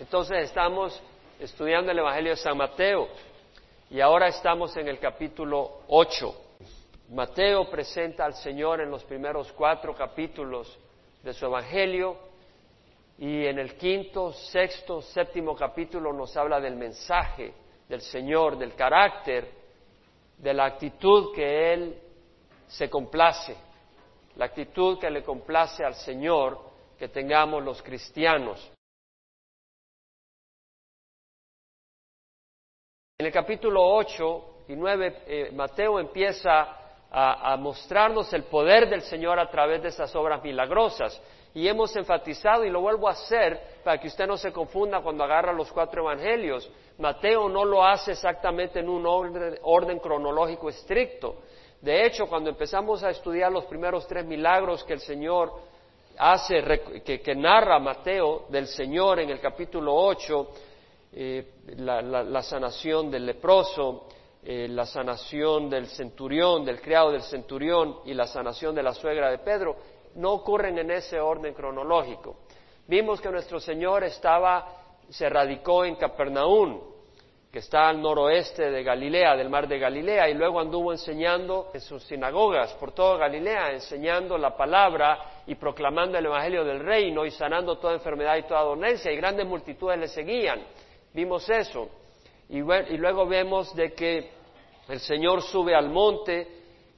Entonces estamos estudiando el Evangelio de San Mateo y ahora estamos en el capítulo 8. Mateo presenta al Señor en los primeros cuatro capítulos de su Evangelio y en el quinto, sexto, séptimo capítulo nos habla del mensaje del Señor, del carácter, de la actitud que Él se complace, la actitud que le complace al Señor que tengamos los cristianos. En el capítulo 8 y 9, eh, Mateo empieza a, mostrarnos el poder del Señor a través de esas obras milagrosas. Y hemos enfatizado, y lo vuelvo a hacer para que usted no se confunda cuando agarra los cuatro evangelios, Mateo no lo hace exactamente en un orden, cronológico estricto. De hecho, cuando empezamos a estudiar los primeros tres milagros que el Señor hace, que, que narra Mateo del Señor en el capítulo 8, eh, la, sanación del leproso, eh, la sanación del centurión, del criado del centurión y la sanación de la suegra de Pedro, no ocurren en ese orden cronológico. Vimos que nuestro Señor estaba, se radicó en Capernaum, que está al noroeste de Galilea, del mar de Galilea, y luego anduvo enseñando en sus sinagogas por toda Galilea, enseñando la palabra y proclamando el Evangelio del Reino y sanando toda enfermedad y toda dolencia, y grandes multitudes le seguían. Vimos eso. Y, luego vemos de que el Señor sube al monte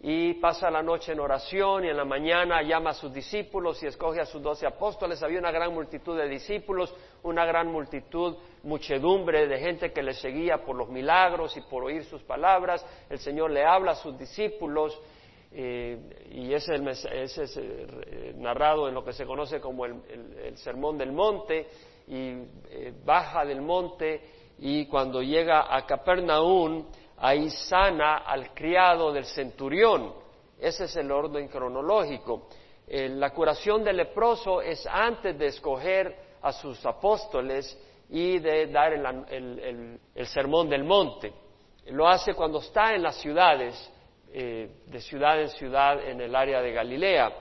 y pasa la noche en oración y en la mañana llama a sus discípulos y escoge a sus doce apóstoles. Había una gran multitud de discípulos, una gran multitud, muchedumbre de gente que le seguía por los milagros y por oír sus palabras. El Señor le habla a sus discípulos eh, y ese, es eh, narrado en lo que se conoce como el Sermón del Monte y eh, baja del monte y cuando llega a Capernaum, ahí sana al criado del centurión. Ese es el orden cronológico. Eh, la curación del leproso es antes de escoger a sus apóstoles y de dar el, sermón del monte. Lo hace cuando está en las ciudades, eh, de ciudad en ciudad en el área de Galilea.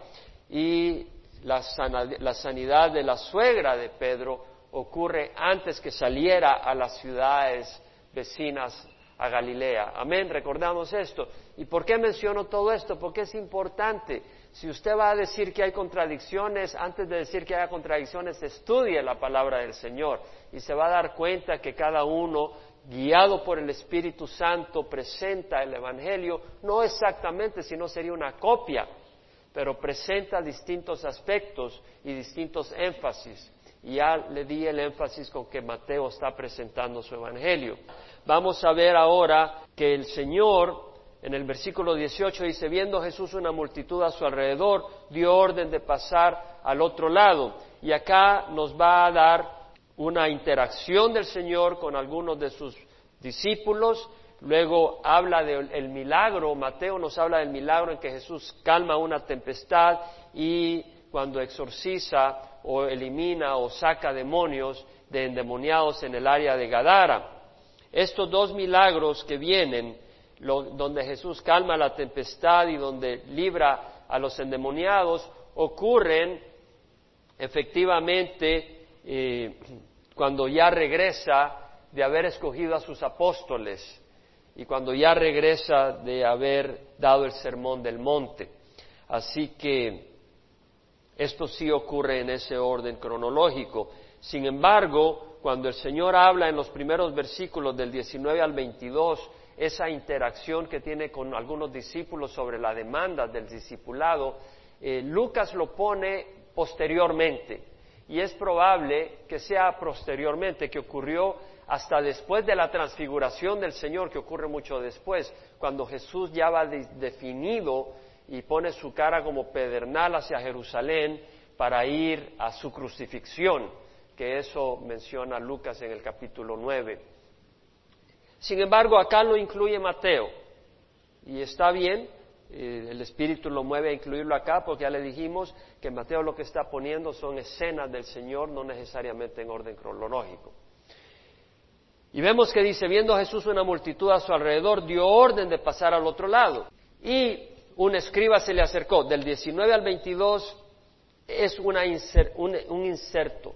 Y la sanidad de la suegra de Pedro ocurre antes que saliera a las ciudades vecinas a Galilea. Amén, recordamos esto. ¿Y por qué menciono todo esto? Porque es importante. Si usted va a decir que hay contradicciones, antes de decir que haya contradicciones, estudie la palabra del Señor y se va a dar cuenta que cada uno, guiado por el Espíritu Santo, presenta el Evangelio, no exactamente, sino sería una copia, pero presenta distintos aspectos y distintos énfasis ya le di el énfasis con que Mateo está presentando su Evangelio. Vamos a ver ahora que el Señor, en el versículo 18, dice, viendo Jesús una multitud a su alrededor, dio orden de pasar al otro lado. Y acá nos va a dar una interacción del Señor con algunos de sus discípulos, luego habla del milagro, Mateo nos habla del milagro en que Jesús calma una tempestad y cuando exorciza o elimina o saca demonios de endemoniados en el área de Gadara. Estos dos milagros que vienen, donde Jesús calma la tempestad y donde libra a los endemoniados, ocurren efectivamente eh, cuando ya regresa de haber escogido a sus apóstoles y cuando ya regresa de haber dado el sermón del monte. Así que esto sí ocurre en ese orden cronológico. Sin embargo, cuando el Señor habla en los primeros versículos del 19 al 22, esa interacción que tiene con algunos discípulos sobre la demanda del discipulado, eh, Lucas lo pone posteriormente. Y es probable que sea posteriormente, que ocurrió hasta después de la transfiguración del Señor, que ocurre mucho después, cuando Jesús ya va definido y pone su cara como pedernal hacia Jerusalén para ir a su crucifixión, que eso menciona Lucas en el capítulo 9. Sin embargo, acá lo incluye Mateo, y está bien, eh, el Espíritu lo mueve a incluirlo acá, porque ya le dijimos que Mateo lo que está poniendo son escenas del Señor, no necesariamente en orden cronológico. Y vemos que dice, viendo Jesús una multitud a su alrededor, dio orden de pasar al otro lado. Y un escriba se le acercó. Del 19 al 22 es un, inserto,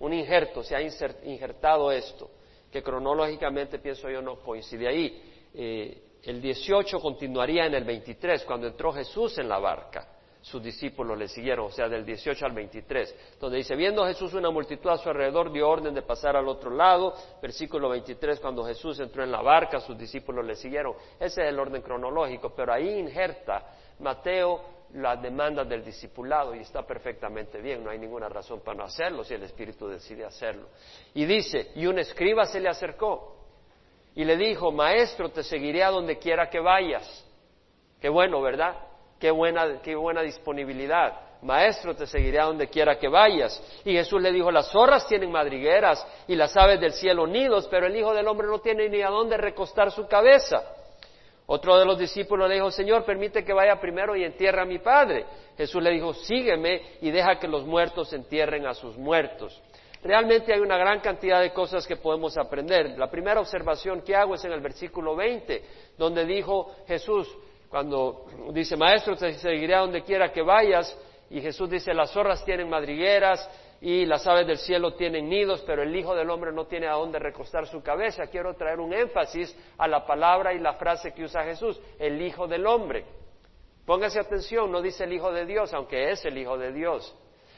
un injerto, se ha injertado esto, que cronológicamente pienso yo no coincide ahí. Eh, el 18 continuaría en el 23, cuando entró Jesús en la barca sus discípulos le siguieron, o sea, del 18 al 23, donde dice, viendo Jesús una multitud a su alrededor, dio orden de pasar al otro lado, versículo 23, cuando Jesús entró en la barca, sus discípulos le siguieron. Ese es el orden cronológico, pero ahí injerta Mateo la demanda del discipulado y está perfectamente bien, no hay ninguna razón para no hacerlo si el Espíritu decide hacerlo. Y dice, y un escriba se le acercó y le dijo, Maestro, te seguiré a donde quiera que vayas. Qué bueno, ¿verdad? Qué buena, qué buena disponibilidad. Maestro, te seguiré a donde quiera que vayas. Y Jesús le dijo, las zorras tienen madrigueras y las aves del cielo nidos, pero el Hijo del Hombre no tiene ni a dónde recostar su cabeza. Otro de los discípulos le dijo, Señor, permite que vaya primero y entierre a mi Padre. Jesús le dijo, sígueme y deja que los muertos entierren a sus muertos. Realmente hay una gran cantidad de cosas que podemos aprender. La primera observación que hago es en el versículo 20, donde dijo Jesús, cuando dice, maestro, te seguiré a donde quiera que vayas, y Jesús dice, las zorras tienen madrigueras y las aves del cielo tienen nidos, pero el Hijo del Hombre no tiene a dónde recostar su cabeza. Quiero traer un énfasis a la palabra y la frase que usa Jesús, el Hijo del Hombre. Póngase atención, no dice el Hijo de Dios, aunque es el Hijo de Dios.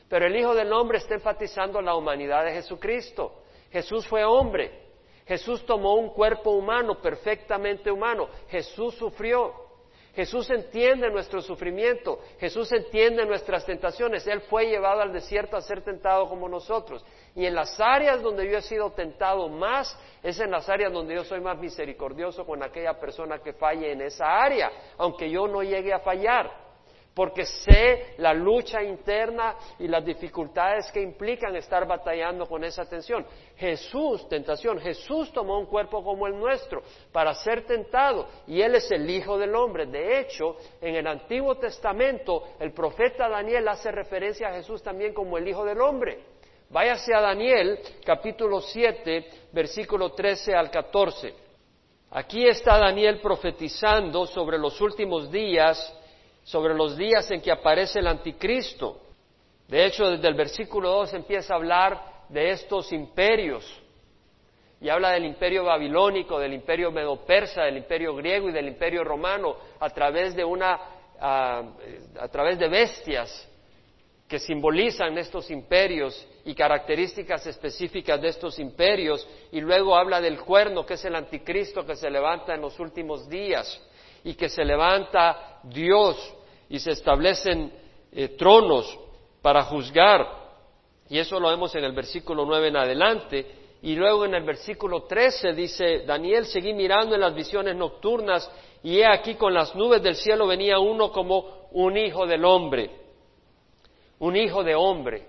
Pero el Hijo del Hombre está enfatizando la humanidad de Jesucristo. Jesús fue hombre. Jesús tomó un cuerpo humano, perfectamente humano. Jesús sufrió. Jesús entiende nuestro sufrimiento, Jesús entiende nuestras tentaciones. Él fue llevado al desierto a ser tentado como nosotros. Y en las áreas donde yo he sido tentado más, es en las áreas donde yo soy más misericordioso con aquella persona que falle en esa área, aunque yo no llegue a fallar porque sé la lucha interna y las dificultades que implican estar batallando con esa tensión. Jesús, tentación, Jesús tomó un cuerpo como el nuestro para ser tentado y Él es el Hijo del Hombre. De hecho, en el Antiguo Testamento, el profeta Daniel hace referencia a Jesús también como el Hijo del Hombre. Váyase a Daniel, capítulo 7, versículo 13 al 14. Aquí está Daniel profetizando sobre los últimos días sobre los días en que aparece el anticristo. De hecho, desde el versículo 2 empieza a hablar de estos imperios. Y habla del imperio babilónico, del imperio medo-persa, del imperio griego y del imperio romano a través de una a, a través de bestias que simbolizan estos imperios y características específicas de estos imperios. Y luego habla del cuerno que es el anticristo que se levanta en los últimos días y que se levanta Dios y se establecen eh, tronos para juzgar. Y eso lo vemos en el versículo 9 en adelante. Y luego en el versículo 13 dice, Daniel, seguí mirando en las visiones nocturnas y he aquí con las nubes del cielo venía uno como un hijo del hombre, un hijo de hombre,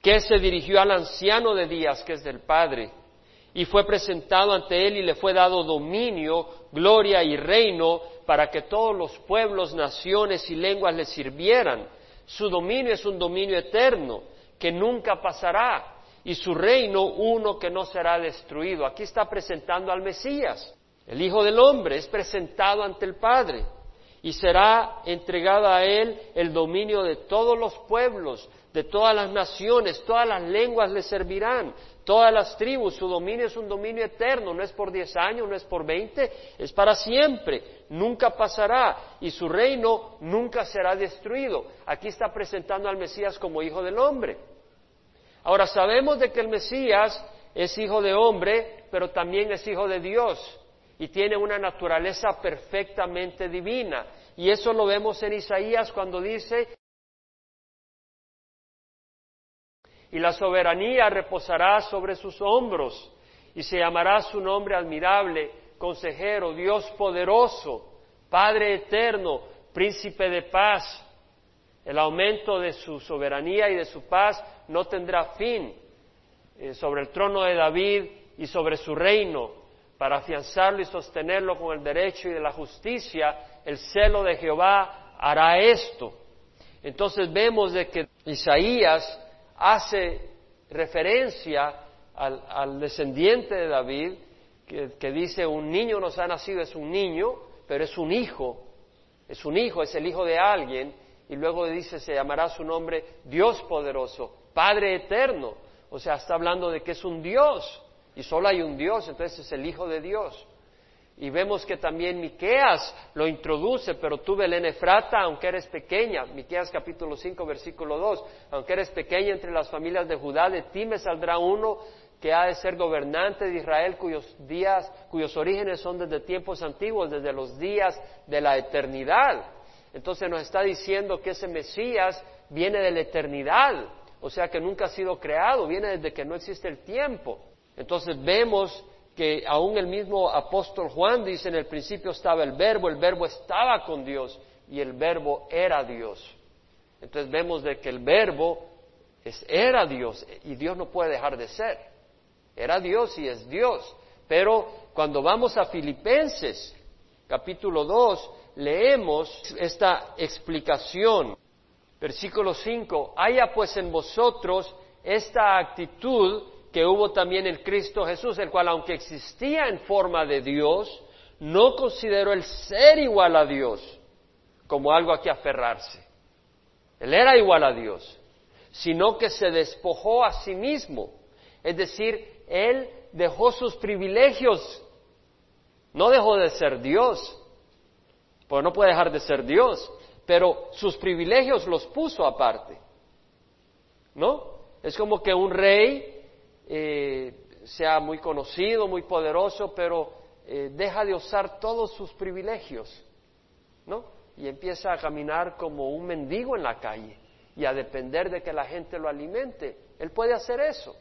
que se dirigió al anciano de días, que es del Padre, y fue presentado ante él y le fue dado dominio, gloria y reino para que todos los pueblos, naciones y lenguas le sirvieran. Su dominio es un dominio eterno que nunca pasará y su reino uno que no será destruido. Aquí está presentando al Mesías. El Hijo del Hombre es presentado ante el Padre y será entregado a él el dominio de todos los pueblos, de todas las naciones, todas las lenguas le servirán, todas las tribus, su dominio es un dominio eterno, no es por diez años, no es por veinte, es para siempre, nunca pasará y su reino nunca será destruido. Aquí está presentando al Mesías como hijo del hombre. Ahora sabemos de que el Mesías es hijo de hombre, pero también es hijo de Dios y tiene una naturaleza perfectamente divina. Y eso lo vemos en Isaías cuando dice, y la soberanía reposará sobre sus hombros y se llamará su nombre admirable, consejero, Dios poderoso, Padre eterno, príncipe de paz. El aumento de su soberanía y de su paz no tendrá fin eh, sobre el trono de David y sobre su reino. Para afianzarlo y sostenerlo con el derecho y de la justicia, el celo de Jehová hará esto. Entonces vemos de que Isaías hace referencia al, descendiente de David, que, dice, un niño nos ha nacido, es un niño, pero es un hijo, es un hijo, es el hijo de alguien, y luego dice, se llamará su nombre Dios poderoso, Padre eterno. o sea, está hablando de que es un Dios y solo hay un Dios, entonces es el Hijo de Dios. Y vemos que también Miqueas lo introduce, pero tú Belén Efrata, aunque eres pequeña, Miqueas capítulo 5 versículo 2, aunque eres pequeña entre las familias de Judá, de ti me saldrá uno que ha de ser gobernante de Israel cuyos días, cuyos orígenes son desde tiempos antiguos, desde los días de la eternidad. Entonces nos está diciendo que ese Mesías viene de la eternidad, o sea que nunca ha sido creado, viene desde que no existe el tiempo. Entonces vemos que aún el mismo apóstol Juan dice en el principio estaba el verbo, el verbo estaba con Dios y el verbo era Dios. Entonces vemos de que el verbo es, era Dios y Dios no puede dejar de ser. Era Dios y es Dios. Pero cuando vamos a Filipenses capítulo 2, leemos esta explicación. Versículo 5, haya pues en vosotros esta actitud que hubo también en Cristo Jesús, el cual aunque existía en forma de Dios, no consideró el ser igual a Dios como algo a que aferrarse. Él era igual a Dios, sino que se despojó a sí mismo. Es decir, Él dejó sus privilegios, no dejó de ser Dios, porque no puede dejar de ser Dios, pero sus privilegios los puso aparte. ¿No? Es como que un rey eh, sea muy conocido, muy poderoso, pero eh, deja de usar todos sus privilegios, ¿no? Y empieza a caminar como un mendigo en la calle y a depender de que la gente lo alimente. Él puede hacer eso.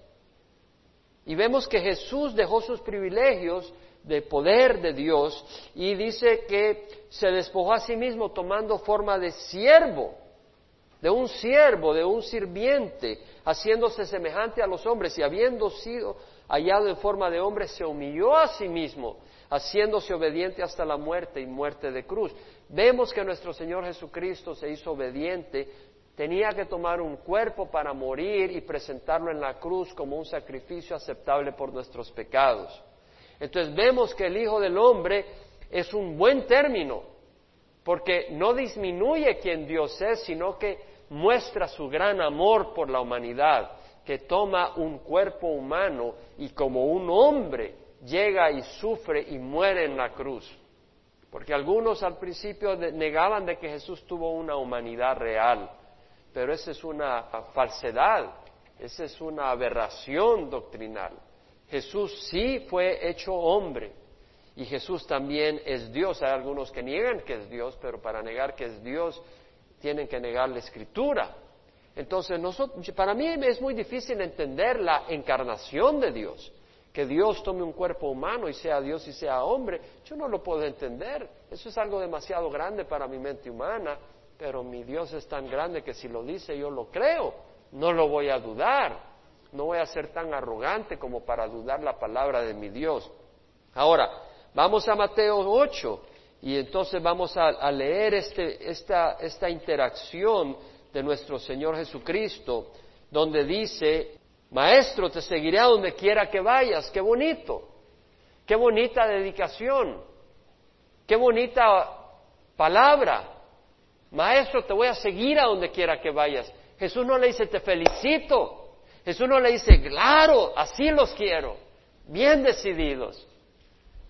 Y vemos que Jesús dejó sus privilegios de poder de Dios y dice que se despojó a sí mismo tomando forma de siervo de un siervo, de un sirviente, haciéndose semejante a los hombres y habiendo sido hallado en forma de hombre, se humilló a sí mismo, haciéndose obediente hasta la muerte y muerte de cruz. Vemos que nuestro Señor Jesucristo se hizo obediente, tenía que tomar un cuerpo para morir y presentarlo en la cruz como un sacrificio aceptable por nuestros pecados. Entonces vemos que el Hijo del Hombre es un buen término, porque no disminuye quien Dios es, sino que muestra su gran amor por la humanidad, que toma un cuerpo humano y como un hombre llega y sufre y muere en la cruz. Porque algunos al principio negaban de que Jesús tuvo una humanidad real, pero esa es una falsedad, esa es una aberración doctrinal. Jesús sí fue hecho hombre, y Jesús también es Dios. Hay algunos que niegan que es Dios, pero para negar que es Dios tienen que negar la escritura. Entonces, para mí es muy difícil entender la encarnación de Dios. Que Dios tome un cuerpo humano y sea Dios y sea hombre, yo no lo puedo entender. Eso es algo demasiado grande para mi mente humana, pero mi Dios es tan grande que si lo dice yo lo creo, no lo voy a dudar. No voy a ser tan arrogante como para dudar la palabra de mi Dios. Ahora, Vamos a Mateo 8 y entonces vamos a, leer este, esta, esta interacción de nuestro Señor Jesucristo, donde dice, Maestro, te seguiré a donde quiera que vayas. Qué bonito, qué bonita dedicación, qué bonita palabra. Maestro, te voy a seguir a donde quiera que vayas. Jesús no le dice, te felicito. Jesús no le dice, claro, así los quiero, bien decididos.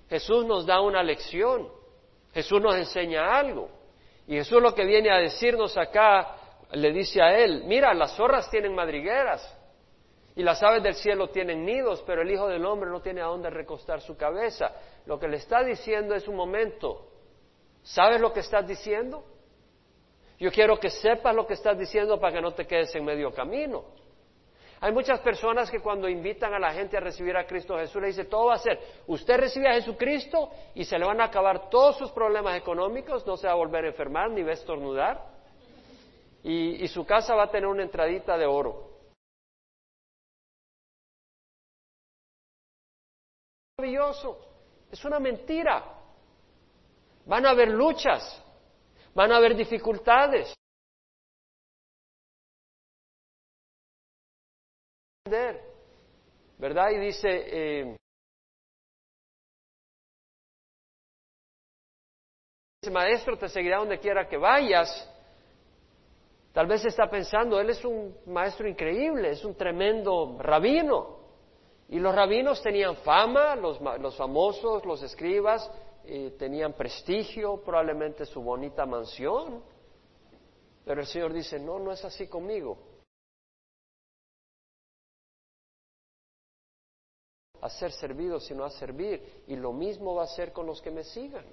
Jesús nos da una lección, Jesús nos enseña algo. Y Jesús lo que viene a decirnos acá, le dice a él, mira, las zorras tienen madrigueras y las aves del cielo tienen nidos, pero el Hijo del Hombre no tiene a dónde recostar su cabeza. Lo que le está diciendo es un momento, ¿sabes lo que estás diciendo? Yo quiero que sepas lo que estás diciendo para que no te quedes en medio camino. Hay muchas personas que cuando invitan a la gente a recibir a Cristo Jesús le dice todo va a ser, usted recibe a Jesucristo y se le van a acabar todos sus problemas económicos, no se va a volver a enfermar ni va a estornudar y, y su casa va a tener una entradita de oro. Maravilloso, es una mentira. Van a haber luchas, van a haber dificultades. ¿Verdad? Y dice, eh, maestro, te seguirá donde quiera que vayas, Tal vez está pensando, él es un maestro increíble, es un tremendo rabino. Y los rabinos tenían fama, los, famosos, los escribas, eh, tenían prestigio, probablemente su bonita mansión. Pero el Señor dice, no, no es así conmigo. A ser servido, sino a servir. Y lo mismo va a ser con los que me sigan.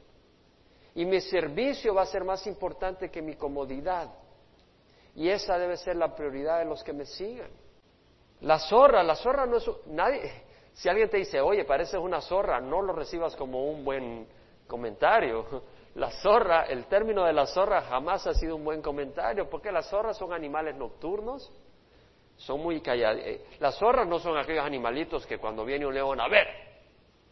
Y mi servicio va a ser más importante que mi comodidad. Y esa debe ser la prioridad de los que me sigan. La zorra, la zorra no es nadie. Si alguien te dice, oye, pareces una zorra, no lo recibas como un buen comentario. La zorra, el término de la zorra jamás ha sido un buen comentario, porque las zorras son animales nocturnos, son muy callados. Eh, las zorras no son aquellos animalitos que cuando viene un león, a ver,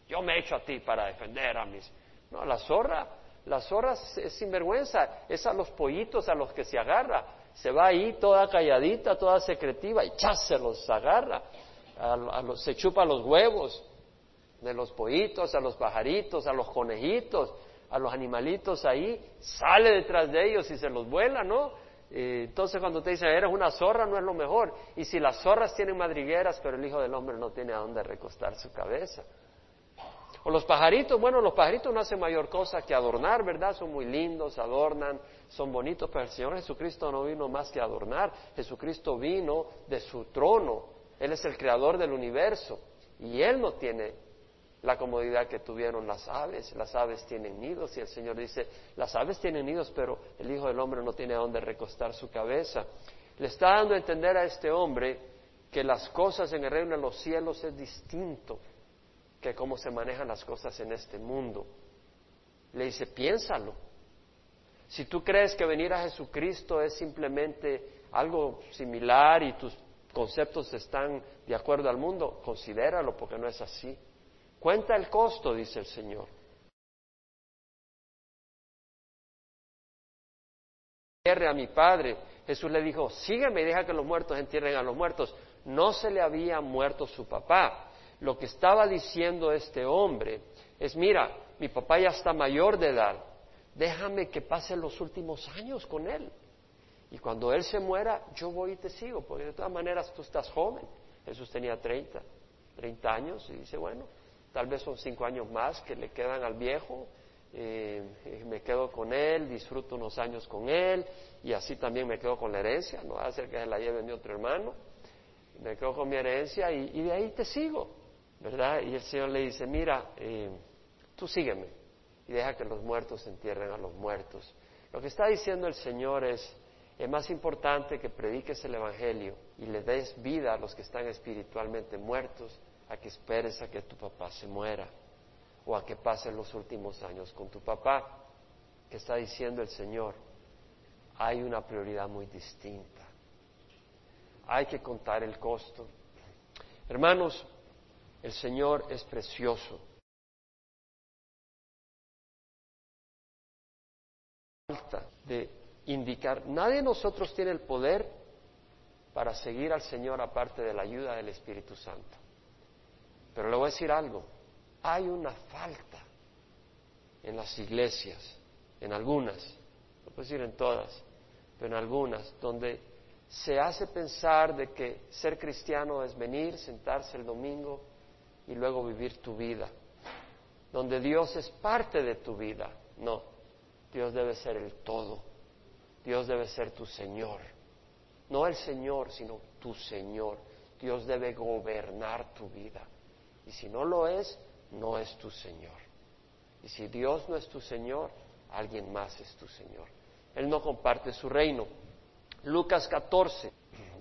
yo me echo a ti para defender a mis. No, la zorra, la zorra es sinvergüenza, es a los pollitos a los que se agarra se va ahí toda calladita, toda secretiva y ¡chas! se los agarra, se chupa los huevos de los pollitos, a los pajaritos, a los conejitos, a los animalitos ahí, sale detrás de ellos y se los vuela, ¿no? Eh, entonces cuando te dicen, eres una zorra, no es lo mejor. Y si las zorras tienen madrigueras, pero el Hijo del Hombre no tiene a dónde recostar su cabeza. O los pajaritos, bueno, los pajaritos no hacen mayor cosa que adornar, ¿verdad? Son muy lindos, adornan, son bonitos, pero el Señor Jesucristo no vino más que adornar. Jesucristo vino de su trono. Él es el creador del universo. Y Él no tiene la comodidad que tuvieron las aves. Las aves tienen nidos y el Señor dice, las aves tienen nidos, pero el Hijo del Hombre no tiene a dónde recostar su cabeza. Le está dando a entender a este hombre que las cosas en el reino de los cielos es distinto que cómo se manejan las cosas en este mundo. Le dice, piénsalo. Si tú crees que venir a Jesucristo es simplemente algo similar y tus conceptos están de acuerdo al mundo, considéralo porque no es así. Cuenta el costo, dice el Señor. A mi padre. Jesús le dijo, sígueme y deja que los muertos entierren a los muertos. No se le había muerto su papá lo que estaba diciendo este hombre es, mira, mi papá ya está mayor de edad, déjame que pase los últimos años con él. Y cuando él se muera, yo voy y te sigo, porque de todas maneras tú estás joven. Jesús tenía 30, 30 años y dice, bueno, tal vez son cinco años más que le quedan al viejo, eh, me quedo con él, disfruto unos años con él y así también me quedo con la herencia, no va a ser que se la lleve mi otro hermano, me quedo con mi herencia y de ahí te sigo. ¿verdad? Y el Señor le dice, mira, eh, tú sígueme y deja que los muertos entierren a los muertos. Lo que está diciendo el Señor es, es más importante que prediques el Evangelio y le des vida a los que están espiritualmente muertos a que esperes a que tu papá se muera o a que pasen los últimos años con tu papá. Que está diciendo el Señor, hay una prioridad muy distinta. Hay que contar el costo. Hermanos, el Señor es precioso. Falta de indicar, nadie de nosotros tiene el poder para seguir al Señor aparte de la ayuda del Espíritu Santo. Pero le voy a decir algo, hay una falta en las iglesias, en algunas, no puedo decir en todas, pero en algunas, donde se hace pensar de que ser cristiano es venir, sentarse el domingo, y luego vivir tu vida, donde Dios es parte de tu vida. No, Dios debe ser el todo, Dios debe ser tu Señor, no el Señor, sino tu Señor. Dios debe gobernar tu vida. Y si no lo es, no es tu Señor. Y si Dios no es tu Señor, alguien más es tu Señor. Él no comparte su reino. Lucas 14.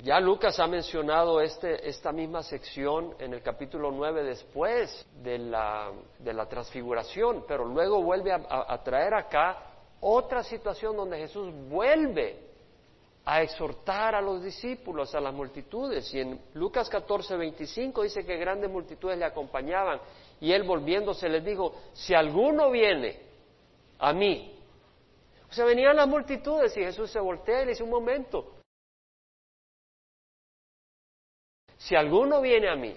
Ya Lucas ha mencionado este, esta misma sección en el capítulo 9 después de la, de la transfiguración, pero luego vuelve a, traer acá otra situación donde Jesús vuelve a exhortar a los discípulos, a las multitudes. Y en Lucas 14, 25 dice que grandes multitudes le acompañaban. Y él volviéndose les dijo, si alguno viene a mí. O sea, venían las multitudes y Jesús se voltea y le dice, un momento, Si alguno viene a mí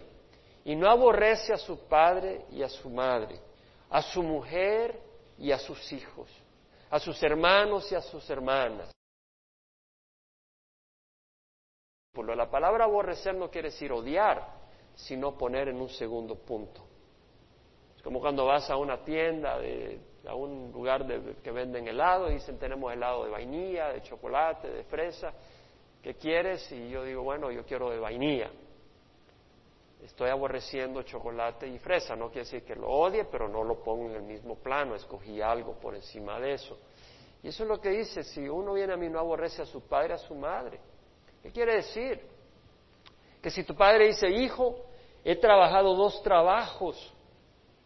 y no aborrece a su padre y a su madre, a su mujer y a sus hijos, a sus hermanos y a sus hermanas, La palabra aborrecer no quiere decir odiar, sino poner en un segundo punto. Es como cuando vas a una tienda, a un lugar que venden helado y dicen tenemos helado de vainilla, de chocolate, de fresa, ¿qué quieres? Y yo digo, bueno, yo quiero de vainilla. Estoy aborreciendo chocolate y fresa, no quiere decir que lo odie, pero no lo pongo en el mismo plano, escogí algo por encima de eso. Y eso es lo que dice, si uno viene a mí no aborrece a su padre, a su madre. ¿Qué quiere decir? Que si tu padre dice, hijo, he trabajado dos trabajos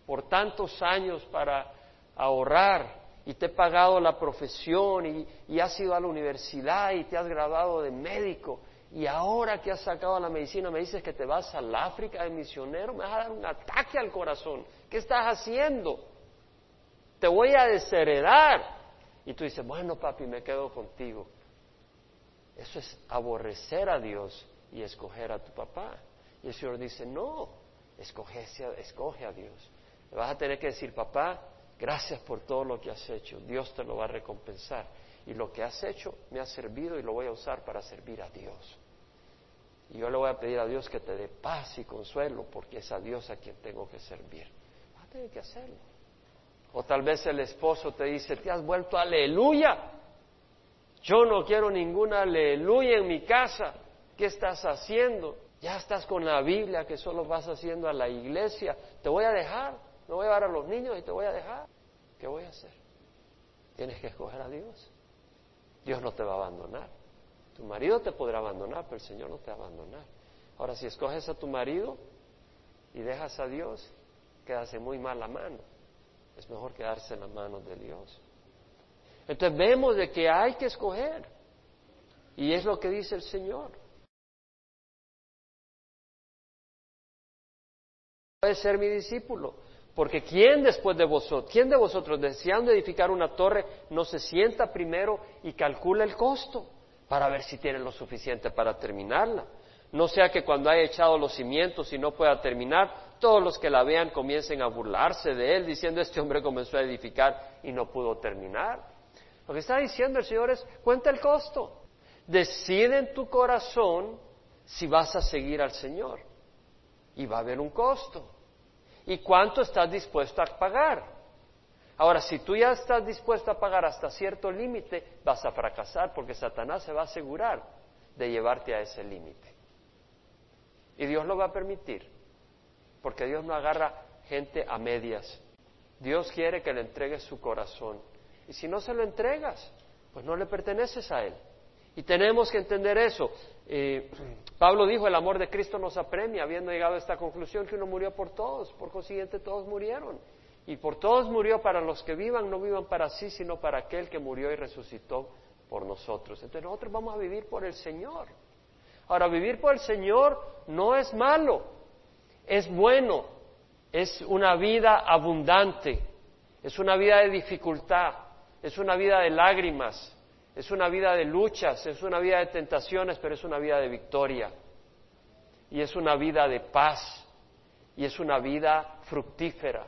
por tantos años para ahorrar y te he pagado la profesión y, y, has ido a la universidad y te has graduado de médico y ahora que has sacado la medicina me dices que te vas al África de misionero, me vas a dar un ataque al corazón. ¿Qué estás haciendo? Te voy a desheredar. Y tú dices, bueno papi, me quedo contigo. Eso es aborrecer a Dios y escoger a tu papá. Y el Señor dice, no, escoge, a Dios. Le vas a tener que decir, papá, gracias por todo lo que has hecho. Dios te lo va a recompensar. Y lo que has hecho me ha servido y lo voy a usar para servir a Dios. Y yo le voy a pedir a Dios que te dé paz y consuelo porque es a Dios a quien tengo que servir. Vas a tener que hacerlo. O tal vez el esposo te dice, te has vuelto aleluya. Yo no quiero ninguna aleluya en mi casa. ¿Qué estás haciendo? Ya estás con la Biblia que solo vas haciendo a la iglesia. Te voy a dejar. Me voy a llevar a los niños y te voy a dejar. ¿Qué voy a hacer? Tienes que escoger a Dios. Dios no te va a abandonar. Tu marido te podrá abandonar, pero el Señor no te va a abandonar. Ahora, si escoges a tu marido y dejas a Dios, quedas en muy mala mano. Es mejor quedarse en las manos de Dios. Entonces vemos de que hay que escoger. Y es lo que dice el Señor. Puede ser mi discípulo. Porque ¿quién después de vosotros, quién de vosotros deseando edificar una torre no se sienta primero y calcula el costo para ver si tiene lo suficiente para terminarla? No sea que cuando haya echado los cimientos y no pueda terminar, todos los que la vean comiencen a burlarse de él, diciendo este hombre comenzó a edificar y no pudo terminar. Lo que está diciendo el Señor es, cuenta el costo. Decide en tu corazón si vas a seguir al Señor. Y va a haber un costo. ¿Y cuánto estás dispuesto a pagar? Ahora, si tú ya estás dispuesto a pagar hasta cierto límite, vas a fracasar porque Satanás se va a asegurar de llevarte a ese límite. Y Dios lo va a permitir, porque Dios no agarra gente a medias. Dios quiere que le entregues su corazón. Y si no se lo entregas, pues no le perteneces a Él. Y tenemos que entender eso. Pablo dijo, el amor de Cristo nos apremia, habiendo llegado a esta conclusión que uno murió por todos, por consiguiente todos murieron. Y por todos murió para los que vivan, no vivan para sí, sino para aquel que murió y resucitó por nosotros. Entonces nosotros vamos a vivir por el Señor. Ahora, vivir por el Señor no es malo, es bueno, es una vida abundante, es una vida de dificultad, es una vida de lágrimas, es una vida de luchas, es una vida de tentaciones, pero es una vida de victoria. Y es una vida de paz, y es una vida fructífera,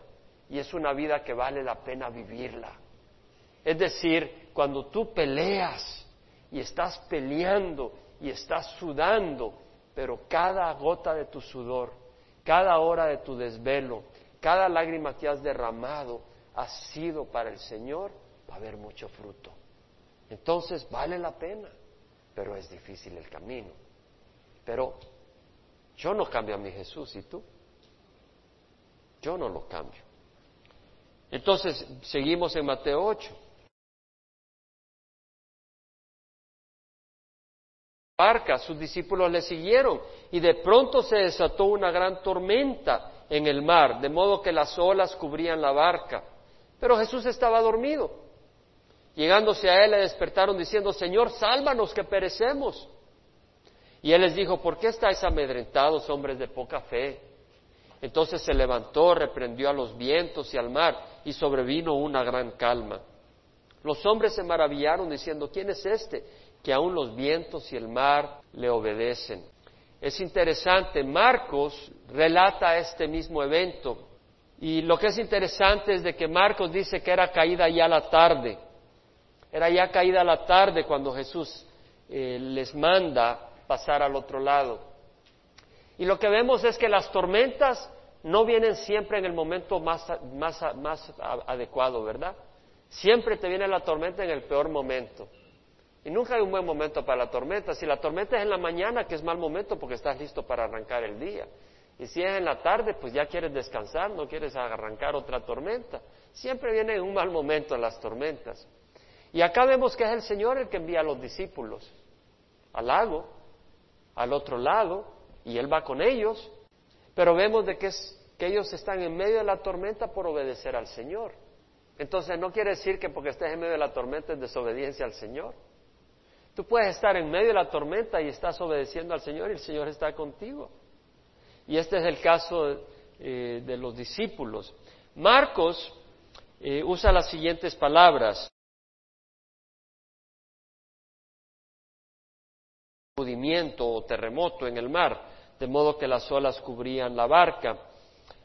y es una vida que vale la pena vivirla. Es decir, cuando tú peleas y estás peleando y estás sudando, pero cada gota de tu sudor, cada hora de tu desvelo, cada lágrima que has derramado ha sido para el Señor, haber mucho fruto. Entonces vale la pena, pero es difícil el camino. Pero yo no cambio a mi Jesús, ¿y tú? Yo no lo cambio. Entonces, seguimos en Mateo 8. barca, sus discípulos le siguieron y de pronto se desató una gran tormenta en el mar, de modo que las olas cubrían la barca. Pero Jesús estaba dormido. Llegándose a él le despertaron diciendo, Señor, sálvanos que perecemos. Y él les dijo, ¿por qué estáis amedrentados, hombres de poca fe? Entonces se levantó, reprendió a los vientos y al mar, y sobrevino una gran calma. Los hombres se maravillaron diciendo, ¿quién es este? que aún los vientos y el mar le obedecen. Es interesante, Marcos relata este mismo evento y lo que es interesante es de que Marcos dice que era caída ya la tarde, era ya caída la tarde cuando Jesús eh, les manda pasar al otro lado. Y lo que vemos es que las tormentas no vienen siempre en el momento más, más, más adecuado, ¿verdad? Siempre te viene la tormenta en el peor momento. Y nunca hay un buen momento para la tormenta. Si la tormenta es en la mañana, que es mal momento porque estás listo para arrancar el día. Y si es en la tarde, pues ya quieres descansar, no quieres arrancar otra tormenta. Siempre viene en un mal momento las tormentas. Y acá vemos que es el Señor el que envía a los discípulos al lago, al otro lado, y Él va con ellos, pero vemos de que, es, que ellos están en medio de la tormenta por obedecer al Señor. Entonces no quiere decir que porque estés en medio de la tormenta es desobediencia al Señor. Tú puedes estar en medio de la tormenta y estás obedeciendo al Señor y el Señor está contigo. Y este es el caso eh, de los discípulos. Marcos eh, usa las siguientes palabras. Sacudimiento o terremoto en el mar, de modo que las olas cubrían la barca.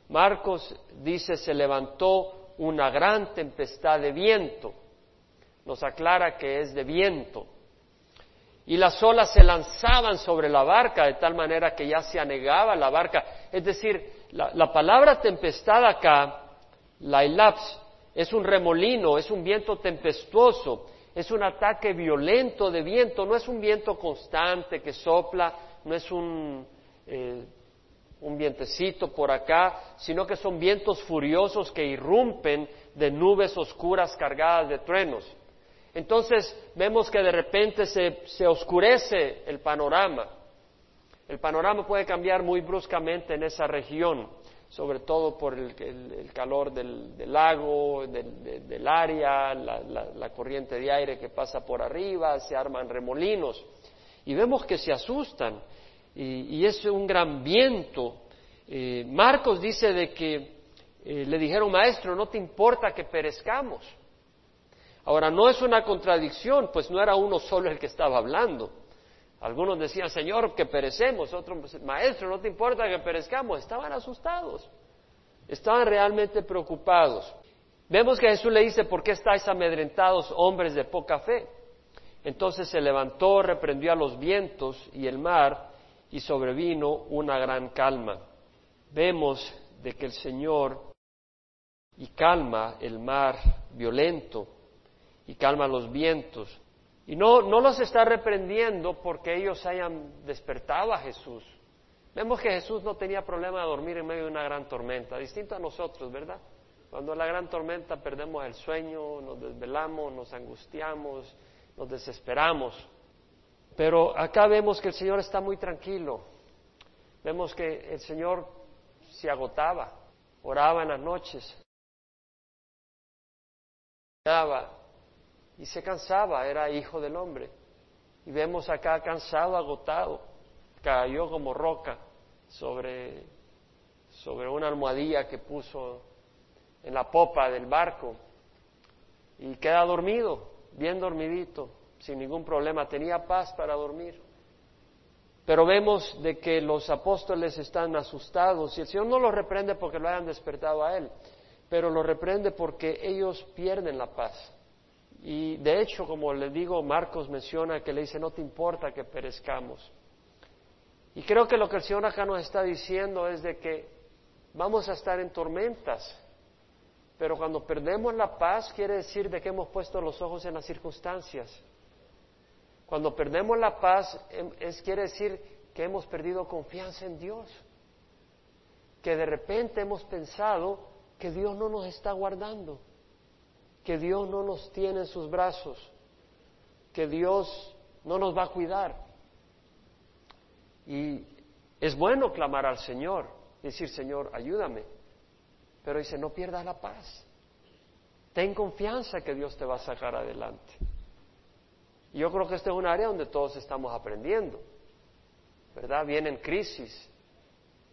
Marcos dice se levantó una gran tempestad de viento. Nos aclara que es de viento y las olas se lanzaban sobre la barca de tal manera que ya se anegaba la barca. Es decir, la, palabra tempestad acá, la ilaps, es un remolino, es un viento tempestuoso, es un ataque violento de viento, no es un viento constante que sopla, no es un, eh, un vientecito por acá, sino que son vientos furiosos que irrumpen de nubes oscuras cargadas de truenos. Entonces vemos que de repente se, oscurece el panorama. El panorama puede cambiar muy bruscamente en esa región, sobre todo por el, calor del, lago, del, área, la, corriente de aire que pasa por arriba, se arman remolinos. Y vemos que se asustan y, es un gran viento. Eh, Marcos dice de que eh, le dijeron, maestro, no te importa que perezcamos. Ahora, no es una contradicción, pues no era uno solo el que estaba hablando. Algunos decían, Señor, que perecemos. Otros, Maestro, no te importa que perezcamos. Estaban asustados. Estaban realmente preocupados. Vemos que Jesús le dice, ¿por qué estáis amedrentados, hombres de poca fe? Entonces se levantó, reprendió a los vientos y el mar, y sobrevino una gran calma. Vemos de que el Señor y calma el mar violento y calma los vientos. Y no, no los está reprendiendo porque ellos hayan despertado a Jesús. Vemos que Jesús no tenía problema de dormir en medio de una gran tormenta, distinto a nosotros, ¿verdad? Cuando la gran tormenta perdemos el sueño, nos desvelamos, nos angustiamos, nos desesperamos. Pero acá vemos que el Señor está muy tranquilo. Vemos que el Señor se agotaba, oraba en las noches, y se cansaba, era hijo del hombre. Y vemos acá cansado, agotado, cayó como roca sobre, sobre una almohadilla que puso en la popa del barco y queda dormido, bien dormidito, sin ningún problema, tenía paz para dormir. Pero vemos de que los apóstoles están asustados y el Señor no los reprende porque lo hayan despertado a Él, pero los reprende porque ellos pierden la paz. Y de hecho, como le digo, Marcos menciona que le dice, no te importa que perezcamos. Y creo que lo que el Señor acá nos está diciendo es de que vamos a estar en tormentas, pero cuando perdemos la paz quiere decir de que hemos puesto los ojos en las circunstancias. Cuando perdemos la paz em, es, quiere decir que hemos perdido confianza en Dios, que de repente hemos pensado que Dios no nos está guardando que Dios no nos tiene en sus brazos, que Dios no nos va a cuidar. Y es bueno clamar al Señor, decir, Señor, ayúdame. Pero dice, no pierdas la paz. Ten confianza que Dios te va a sacar adelante. Y yo creo que este es un área donde todos estamos aprendiendo. ¿Verdad? Vienen crisis,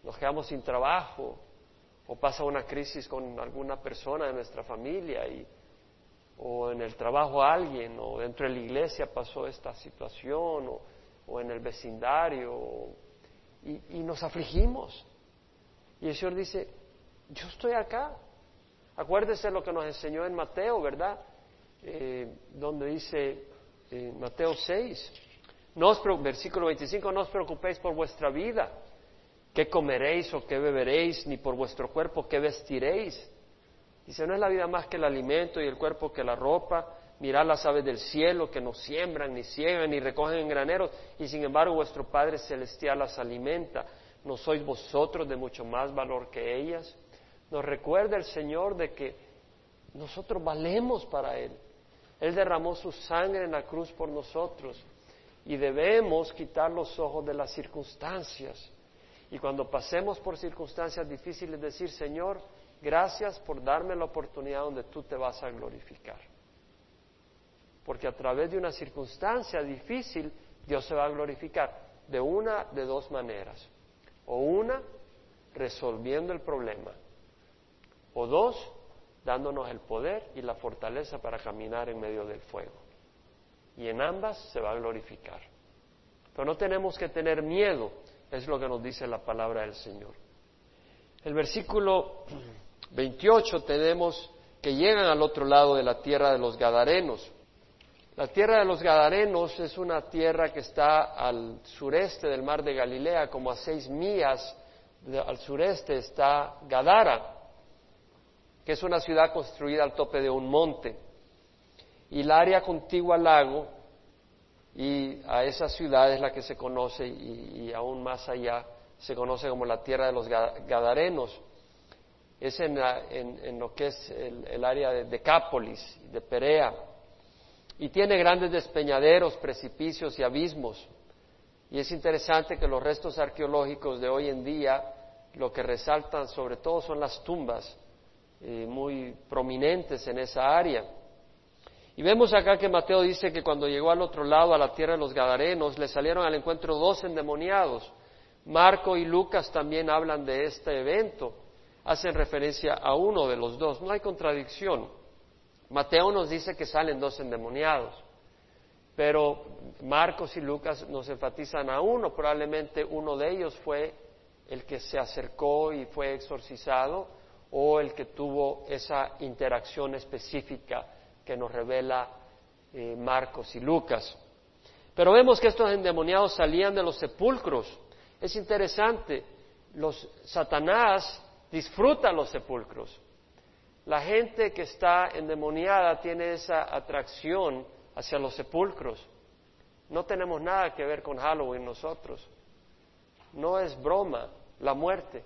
nos quedamos sin trabajo, o pasa una crisis con alguna persona de nuestra familia y o en el trabajo a alguien, o dentro de la iglesia pasó esta situación, o, en el vecindario, y, nos afligimos. Y el Señor dice, yo estoy acá. Acuérdese lo que nos enseñó en Mateo, ¿verdad? Eh, donde dice, en Mateo 6, No os, versículo 25, no os preocupéis por vuestra vida, qué comeréis o qué beberéis, ni por vuestro cuerpo qué vestiréis. Dice, no es la vida más que el alimento y el cuerpo que la ropa. Mirad las aves del cielo que no siembran, ni ciegan, ni recogen en graneros, y sin embargo vuestro Padre Celestial las alimenta. ¿No sois vosotros de mucho más valor que ellas? Nos recuerda el Señor de que nosotros valemos para Él. Él derramó su sangre en la cruz por nosotros y debemos quitar los ojos de las circunstancias. Y cuando pasemos por circunstancias difíciles, decir, Señor, gracias por darme la oportunidad donde tú te vas a glorificar. Porque a través de una circunstancia difícil, Dios se va a glorificar de una de dos maneras. O una, resolviendo el problema. O dos, dándonos el poder y la fortaleza para caminar en medio del fuego. Y en ambas se va a glorificar. Pero no tenemos que tener miedo, es lo que nos dice la palabra del Señor. El versículo 28 tenemos que llegan al otro lado de la tierra de los Gadarenos. La tierra de los Gadarenos es una tierra que está al sureste del mar de Galilea, como a seis millas al sureste está Gadara que es una ciudad construida al tope de un monte. Y el área contigua al lago y a esa ciudad es la que se conoce y, aún más allá se conoce como la tierra de los Gadarenos. Es en, lo que es el, área de Decápolis, de Perea. Y tiene grandes despeñaderos, precipicios y abismos. Y es interesante que los restos arqueológicos de hoy en día lo que resaltan sobre todo son las tumbas eh, muy prominentes en esa área. Y vemos acá que Mateo dice que cuando llegó al otro lado, a la tierra de los Gadarenos, le salieron al encuentro dos endemoniados. Marco y Lucas también hablan de este evento, hacen referencia a uno de los dos, no hay contradicción. Mateo nos dice que salen dos endemoniados, pero Marcos y Lucas nos enfatizan a uno, probablemente uno de ellos fue el que se acercó y fue exorcizado, o el que tuvo esa interacción específica que nos revela eh, Marcos y Lucas. Pero vemos que estos endemoniados salían de los sepulcros. Es interesante, los Satanás disfruta los sepulcros. La gente que está endemoniada tiene esa atracción hacia los sepulcros. No tenemos nada que ver con Halloween nosotros. No es broma la muerte.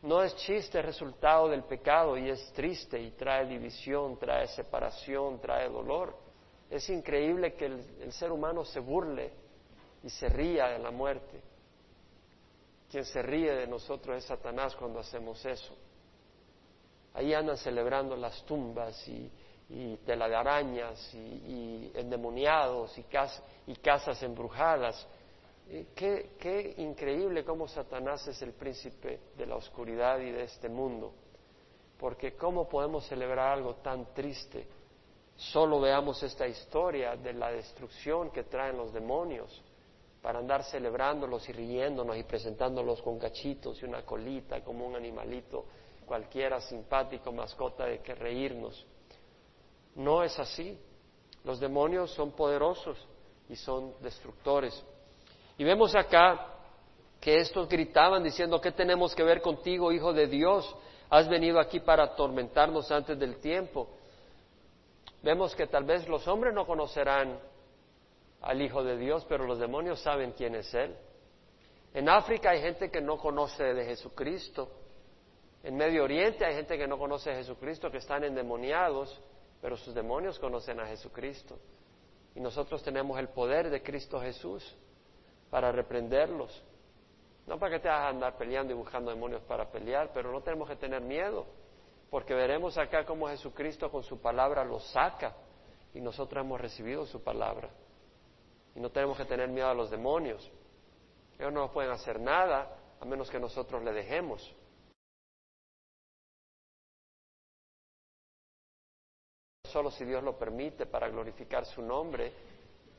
No es chiste, es resultado del pecado y es triste y trae división, trae separación, trae dolor. Es increíble que el, ser humano se burle y se ría de la muerte. Quien se ríe de nosotros es Satanás cuando hacemos eso. Ahí andan celebrando las tumbas y, y tela de arañas y, endemoniados y, casas embrujadas eh, qué, increíble cómo Satanás es el príncipe de la oscuridad y de este mundo. Porque ¿cómo podemos celebrar algo tan triste? Solo veamos esta historia de la destrucción que traen los demonios para andar celebrándolos y riéndonos y presentándolos con cachitos y una colita como un animalito cualquiera simpático, mascota de que reírnos. No es así. Los demonios son poderosos y son destructores. Y vemos acá que estos gritaban diciendo, ¿qué tenemos que ver contigo, Hijo de Dios? Has venido aquí para atormentarnos antes del tiempo. Vemos que tal vez los hombres no conocerán al Hijo de Dios, pero los demonios saben quién es Él. En África hay gente que no conoce de Jesucristo. En Medio Oriente hay gente que no conoce a Jesucristo, que están endemoniados, pero sus demonios conocen a Jesucristo. Y nosotros tenemos el poder de Cristo Jesús para reprenderlos. No para que te hagas andar peleando y buscando demonios para pelear, pero no tenemos que tener miedo, porque veremos acá cómo Jesucristo con su palabra los saca y nosotros hemos recibido su palabra. Y no tenemos que tener miedo a los demonios. Ellos no nos pueden hacer nada a menos que nosotros le dejemos. Solo si Dios lo permite para glorificar su nombre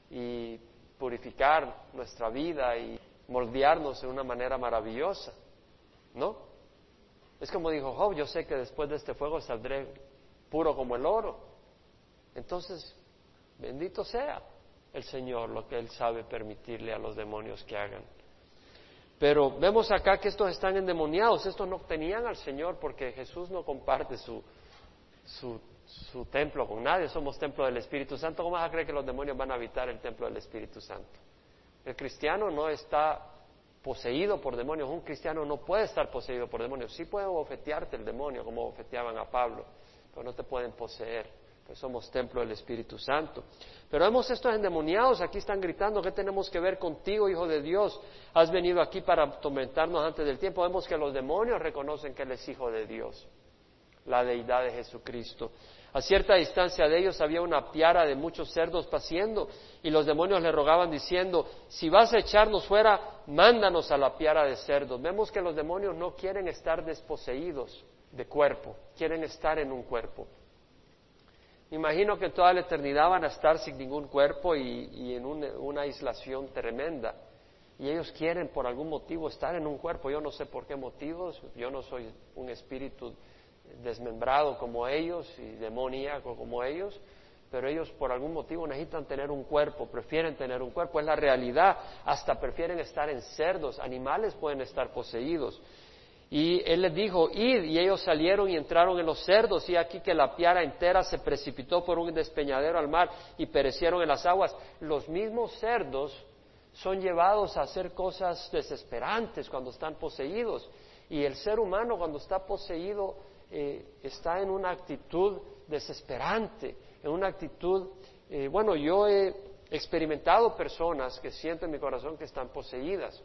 y purificar nuestra vida y moldearnos de una manera maravillosa, ¿no? Es como dijo Job, yo sé que después de este fuego saldré puro como el oro. Entonces, bendito sea. El Señor lo que Él sabe permitirle a los demonios que hagan. Pero vemos acá que estos están endemoniados, estos no tenían al Señor porque Jesús no comparte su, su, su templo con nadie, somos templo del Espíritu Santo. ¿Cómo vas a creer que los demonios van a habitar el templo del Espíritu Santo? El cristiano no está poseído por demonios, un cristiano no puede estar poseído por demonios, sí puede bofetearte el demonio como bofeteaban a Pablo, pero no te pueden poseer pues somos templo del Espíritu Santo. Pero vemos estos endemoniados, aquí están gritando, ¿qué tenemos que ver contigo, Hijo de Dios? Has venido aquí para atormentarnos antes del tiempo. Vemos que los demonios reconocen que Él es Hijo de Dios, la deidad de Jesucristo. A cierta distancia de ellos había una piara de muchos cerdos paciendo y los demonios le rogaban diciendo, si vas a echarnos fuera, mándanos a la piara de cerdos. Vemos que los demonios no quieren estar desposeídos de cuerpo, quieren estar en un cuerpo. Imagino que toda la eternidad van a estar sin ningún cuerpo y, en una aislación tremenda. Y ellos quieren por algún motivo estar en un cuerpo. Yo no sé por qué motivos. Yo no soy un espíritu desmembrado como ellos y demoníaco como ellos. Pero ellos por algún motivo necesitan tener un cuerpo, prefieren tener un cuerpo. Es la realidad. Hasta prefieren estar en cerdos. Animales pueden estar poseídos. Y él les dijo, id, y ellos salieron y entraron en los cerdos, y aquí que la piara entera se precipitó por un despeñadero al mar y perecieron en las aguas. Los mismos cerdos son llevados a hacer cosas desesperantes cuando están poseídos, y el ser humano cuando está poseído eh, está en una actitud desesperante, en una actitud, eh, bueno, yo he experimentado personas que sienten en mi corazón que están poseídas.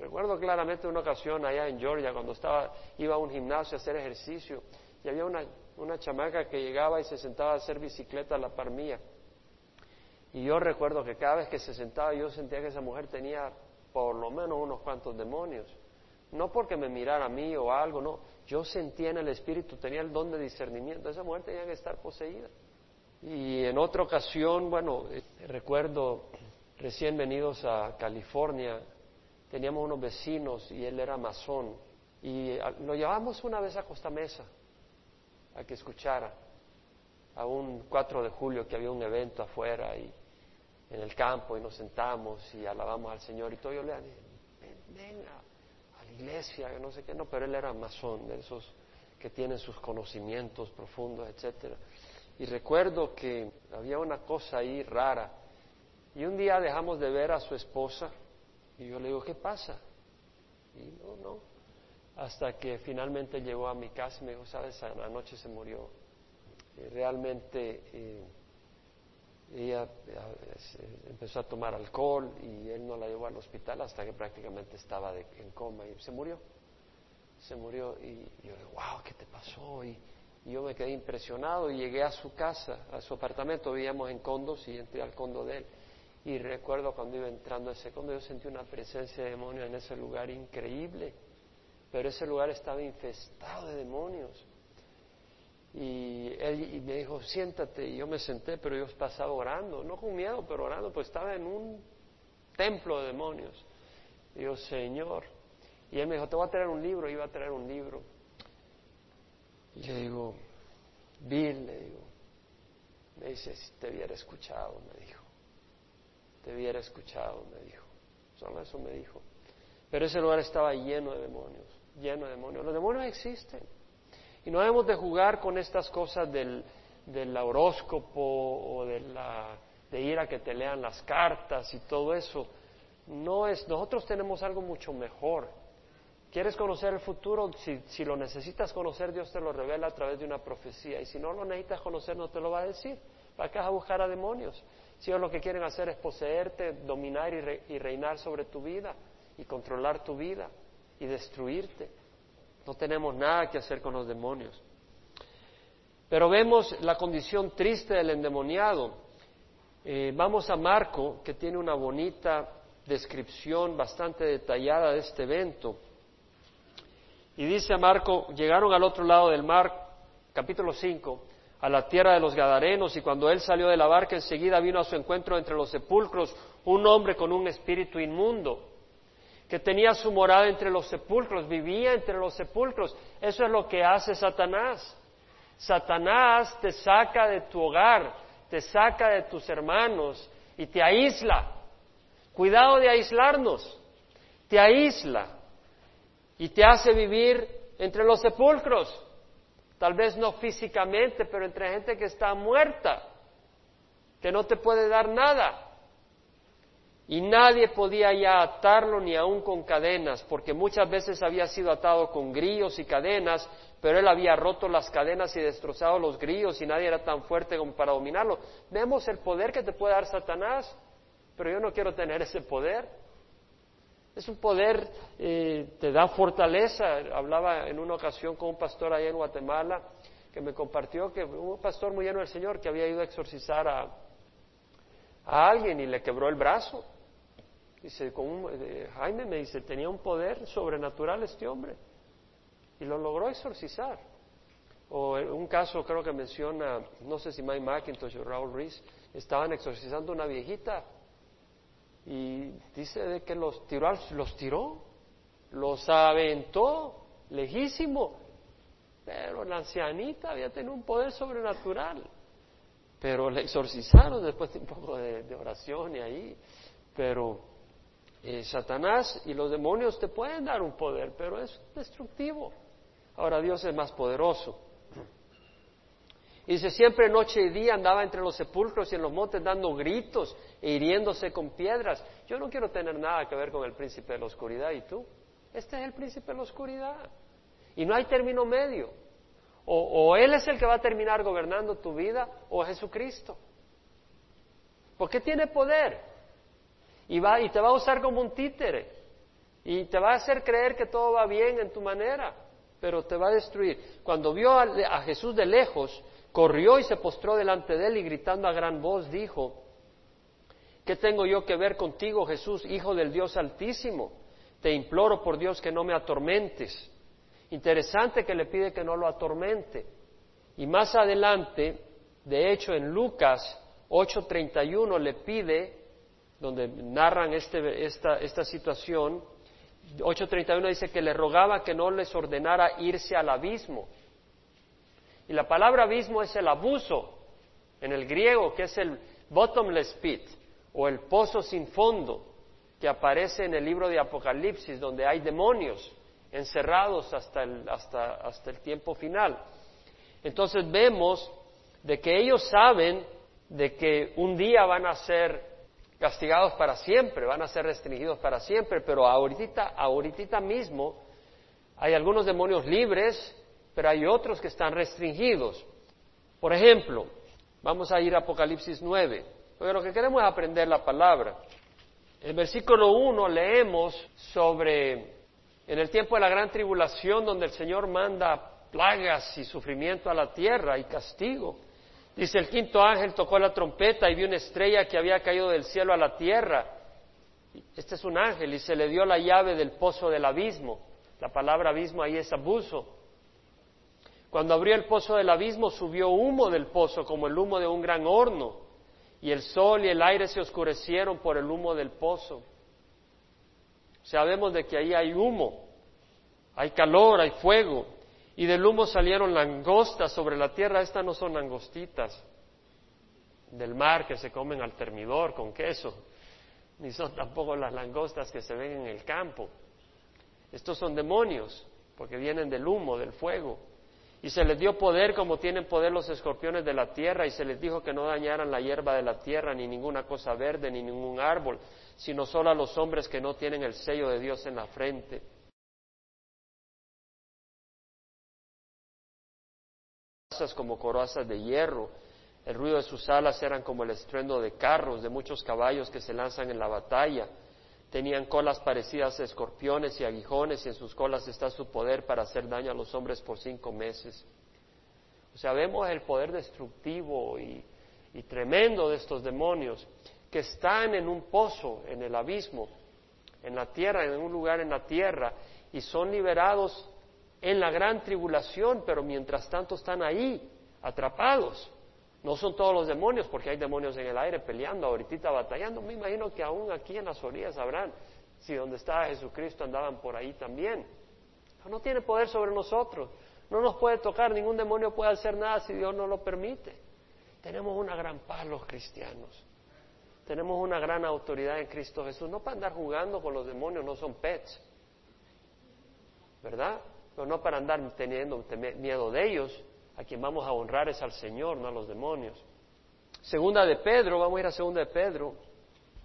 Recuerdo claramente una ocasión allá en Georgia cuando estaba, iba a un gimnasio a hacer ejercicio y había una, una chamaca que llegaba y se sentaba a hacer bicicleta a la par mía. Y yo recuerdo que cada vez que se sentaba yo sentía que esa mujer tenía por lo menos unos cuantos demonios. No porque me mirara a mí o algo, no. Yo sentía en el espíritu, tenía el don de discernimiento. Esa mujer tenía que estar poseída. Y en otra ocasión, bueno, eh, recuerdo recién venidos a California, teníamos unos vecinos y él era masón y lo llevamos una vez a Costa Mesa a que escuchara a un 4 de julio que había un evento afuera y en el campo y nos sentamos y alabamos al Señor y todo yo le dije, ven, a, la iglesia, no sé qué, no, pero él era masón, de esos que tienen sus conocimientos profundos, etcétera. Y recuerdo que había una cosa ahí rara. Y un día dejamos de ver a su esposa y yo le digo, ¿qué pasa? Y no, no. Hasta que finalmente llegó a mi casa y me dijo, sabes, anoche se murió. Y realmente eh, ella empezó a tomar alcohol y él no la llevó al hospital hasta que prácticamente estaba en coma y se murió. Se murió y yo le digo, wow, ¿qué te pasó? Y, y yo me quedé impresionado y llegué a su casa, a su apartamento, vivíamos en condos y entré al condo de él y recuerdo cuando iba entrando ese condo, yo sentí una presencia de demonios en ese lugar increíble, pero ese lugar estaba infestado de demonios. Y él me dijo, siéntate, y yo me senté, pero yo pasaba orando, no con miedo, pero orando, pues estaba en un templo de demonios. Y yo, Señor, y él me dijo, te voy a traer un libro, y iba a traer un libro. Y le digo, Bill, le digo, me dice, si te hubiera escuchado, me dijo te hubiera escuchado, me dijo. Solo eso me dijo. Pero ese lugar estaba lleno de demonios, lleno de demonios. Los demonios existen. Y no debemos de jugar con estas cosas del, del horóscopo o de, la, de ir a que te lean las cartas y todo eso. No es, nosotros tenemos algo mucho mejor. ¿Quieres conocer el futuro? Si, si, lo necesitas conocer, Dios te lo revela a través de una profecía. Y si no lo necesitas conocer, no te lo va a decir. ¿Para qué vas a buscar a demonios? Si ellos lo que quieren hacer es poseerte, dominar y, reinar sobre tu vida y controlar tu vida y destruirte. No tenemos nada que hacer con los demonios. Pero vemos la condición triste del endemoniado. Eh, vamos a Marco, que tiene una bonita descripción bastante detallada de este evento. Y dice a Marco, llegaron al otro lado del mar, capítulo 5, a la tierra de los Gadarenos y cuando él salió de la barca enseguida vino a su encuentro entre los sepulcros un hombre con un espíritu inmundo que tenía su morada entre los sepulcros, vivía entre los sepulcros. Eso es lo que hace Satanás. Satanás te saca de tu hogar, te saca de tus hermanos y te aísla. Cuidado de aislarnos. Te aísla y te hace vivir entre los sepulcros. Tal vez no físicamente, pero entre gente que está muerta, que no te puede dar nada. Y nadie podía ya atarlo ni aún con cadenas, porque muchas veces había sido atado con grillos y cadenas, pero él había roto las cadenas y destrozado los grillos y nadie era tan fuerte como para dominarlo. Vemos el poder que te puede dar Satanás, pero yo no quiero tener ese poder. Es un poder, eh, te da fortaleza. Hablaba en una ocasión con un pastor allá en Guatemala que me compartió que un pastor muy lleno del Señor que había ido a exorcizar a, a alguien y le quebró el brazo. Dice, con eh, Jaime me dice, tenía un poder sobrenatural este hombre y lo logró exorcizar. O un caso creo que menciona, no sé si Mike McIntosh o Raúl Reese, estaban exorcizando una viejita y dice de que los tiró, los tiró, los aventó lejísimo, pero la ancianita había tenido un poder sobrenatural, pero le exorcizaron después de un poco de, oración y ahí, pero eh, Satanás y los demonios te pueden dar un poder, pero es destructivo. Ahora Dios es más poderoso. Y dice, siempre noche y día andaba entre los sepulcros y en los montes dando gritos e hiriéndose con piedras. Yo no quiero tener nada que ver con el príncipe de la oscuridad. ¿Y tú? Este es el príncipe de la oscuridad. Y no hay término medio. O, Él es el que va a terminar gobernando tu vida o Jesucristo. Porque tiene poder. Y, te va a usar como un títere. Y te va a hacer creer que todo va bien en tu manera. Pero te va a destruir. Cuando vio a Jesús de lejos, corrió y se postró delante de él y gritando a gran voz dijo, ¿qué tengo yo que ver contigo, Jesús, Hijo del Dios Altísimo? Te imploro por Dios que no me atormentes. Interesante que le pide que no lo atormente. Y más adelante, de hecho en Lucas 8:31 le pide, donde narran este, esta, esta situación, 8:31 dice que le rogaba que no les ordenara irse al abismo. Y la palabra abismo es el abuso en el griego, que es el bottomless pit o el pozo sin fondo, que aparece en el libro de Apocalipsis, donde hay demonios encerrados hasta el, hasta, hasta el tiempo final. Entonces vemos de que ellos saben de que un día van a ser castigados para siempre, van a ser restringidos para siempre, pero ahorita, ahorita mismo hay algunos demonios libres pero hay otros que están restringidos. Por ejemplo, vamos a ir a Apocalipsis 9, porque lo que queremos es aprender la palabra. En versículo 1 leemos sobre, en el tiempo de la gran tribulación, donde el Señor manda plagas y sufrimiento a la tierra y castigo. Dice, el quinto ángel tocó la trompeta y vio una estrella que había caído del cielo a la tierra. Este es un ángel y se le dio la llave del pozo del abismo. La palabra abismo ahí es abuso. Cuando abrió el pozo del abismo, subió humo del pozo como el humo de un gran horno, y el sol y el aire se oscurecieron por el humo del pozo. Sabemos de que ahí hay humo, hay calor, hay fuego, y del humo salieron langostas sobre la tierra. Estas no son langostitas del mar que se comen al termidor con queso, ni son tampoco las langostas que se ven en el campo. Estos son demonios, porque vienen del humo, del fuego. Y se les dio poder como tienen poder los escorpiones de la tierra, y se les dijo que no dañaran la hierba de la tierra, ni ninguna cosa verde, ni ningún árbol, sino solo a los hombres que no tienen el sello de Dios en la frente. como corazas de hierro, el ruido de sus alas eran como el estruendo de carros, de muchos caballos que se lanzan en la batalla. Tenían colas parecidas a escorpiones y aguijones y en sus colas está su poder para hacer daño a los hombres por cinco meses. O sea, vemos el poder destructivo y, tremendo de estos demonios que están en un pozo, en el abismo, en la tierra, en un lugar en la tierra, y son liberados en la gran tribulación, pero mientras tanto están ahí, atrapados. No son todos los demonios, porque hay demonios en el aire peleando, ahorita batallando. Me imagino que aún aquí en las orillas habrán, si donde estaba Jesucristo andaban por ahí también. no tiene poder sobre nosotros. No nos puede tocar, ningún demonio puede hacer nada si Dios no lo permite. Tenemos una gran paz los cristianos. tenemos una gran autoridad en Cristo Jesús, no para andar jugando con los demonios, no son pets, ¿verdad? Pero no para andar teniendo miedo de ellos, a quien vamos a honrar es al Señor, no a los demonios. Segunda de Pedro, vamos a ir a segunda de Pedro,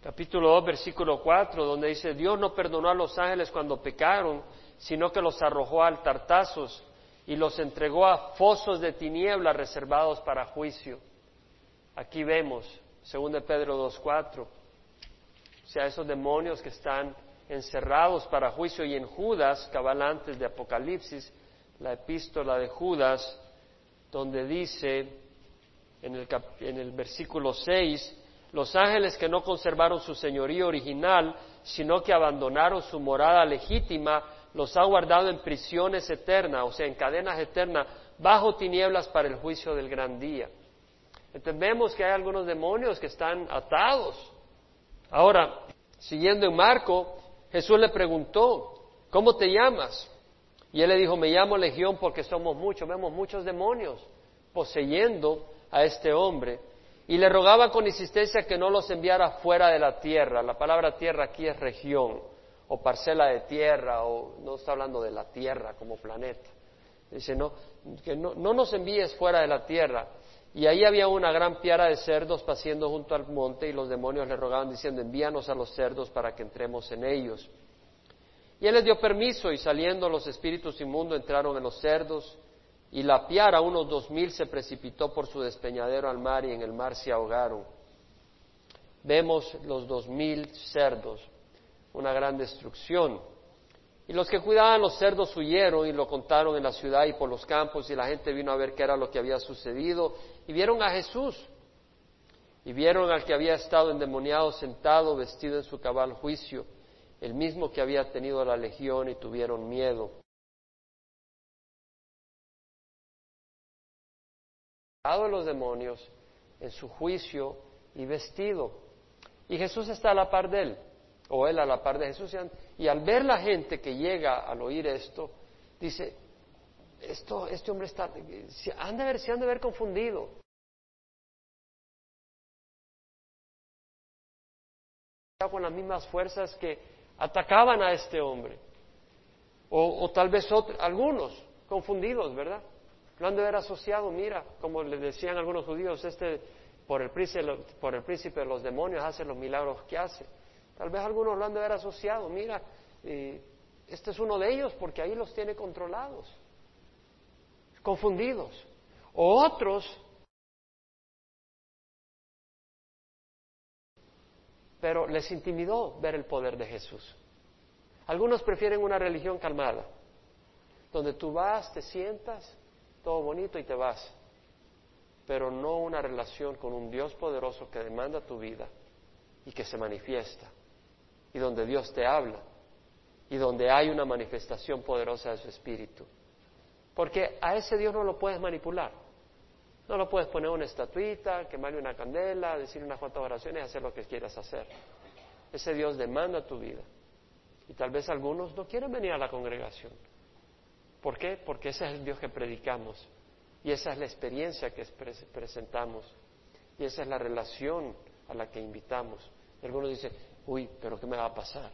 capítulo 2, versículo 4, donde dice, Dios no perdonó a los ángeles cuando pecaron, sino que los arrojó al tartazos y los entregó a fosos de tinieblas reservados para juicio. Aquí vemos, según de Pedro 2.4, o sea, esos demonios que están encerrados para juicio y en Judas, cabal antes de Apocalipsis, la epístola de Judas, donde dice en el, en el versículo 6, los ángeles que no conservaron su señoría original, sino que abandonaron su morada legítima, los ha guardado en prisiones eternas, o sea, en cadenas eternas, bajo tinieblas para el juicio del gran día. Entendemos que hay algunos demonios que están atados. Ahora, siguiendo en Marco, Jesús le preguntó, ¿cómo te llamas? Y él le dijo, me llamo Legión porque somos muchos, vemos muchos demonios poseyendo a este hombre y le rogaba con insistencia que no los enviara fuera de la tierra. La palabra tierra aquí es región o parcela de tierra o no está hablando de la tierra como planeta. Dice, no, que no, no nos envíes fuera de la tierra. Y ahí había una gran piara de cerdos paciendo junto al monte y los demonios le rogaban diciendo, envíanos a los cerdos para que entremos en ellos. Y él les dio permiso y saliendo los espíritus inmundos entraron en los cerdos y la piara, unos dos mil, se precipitó por su despeñadero al mar y en el mar se ahogaron. Vemos los dos mil cerdos, una gran destrucción. Y los que cuidaban los cerdos huyeron y lo contaron en la ciudad y por los campos y la gente vino a ver qué era lo que había sucedido y vieron a Jesús y vieron al que había estado endemoniado sentado vestido en su cabal juicio, el mismo que había tenido la legión y tuvieron miedo. de los demonios en su juicio y vestido. Y Jesús está a la par de él, o él a la par de Jesús. Y al ver la gente que llega al oír esto, dice, esto, este hombre está, se han se han de ver confundido. con las mismas fuerzas que atacaban a este hombre. O, tal vez algunos confundidos, ¿verdad? Lo han de haber asociado, mira, como le decían algunos judíos, este por el, príncipe, por el príncipe de los demonios hace los milagros que hace. Tal vez algunos lo han de haber asociado, mira, este es uno de ellos porque ahí los tiene controlados, confundidos. O otros, pero les intimidó ver el poder de Jesús. Algunos prefieren una religión calmada, donde tú vas, te sientas, todo bonito y te vas, pero no una relación con un Dios poderoso que demanda tu vida y que se manifiesta, y donde Dios te habla, y donde hay una manifestación poderosa de su Espíritu. Porque a ese Dios no lo puedes manipular. No lo puedes poner una estatuita, quemarle una candela, decir unas cuantas oraciones hacer lo que quieras hacer. Ese Dios demanda tu vida. Y tal vez algunos no quieren venir a la congregación ¿Por qué? Porque ese es el Dios que predicamos y esa es la experiencia que presentamos y esa es la relación a la que invitamos. Y algunos dicen, uy, pero ¿qué me va a pasar?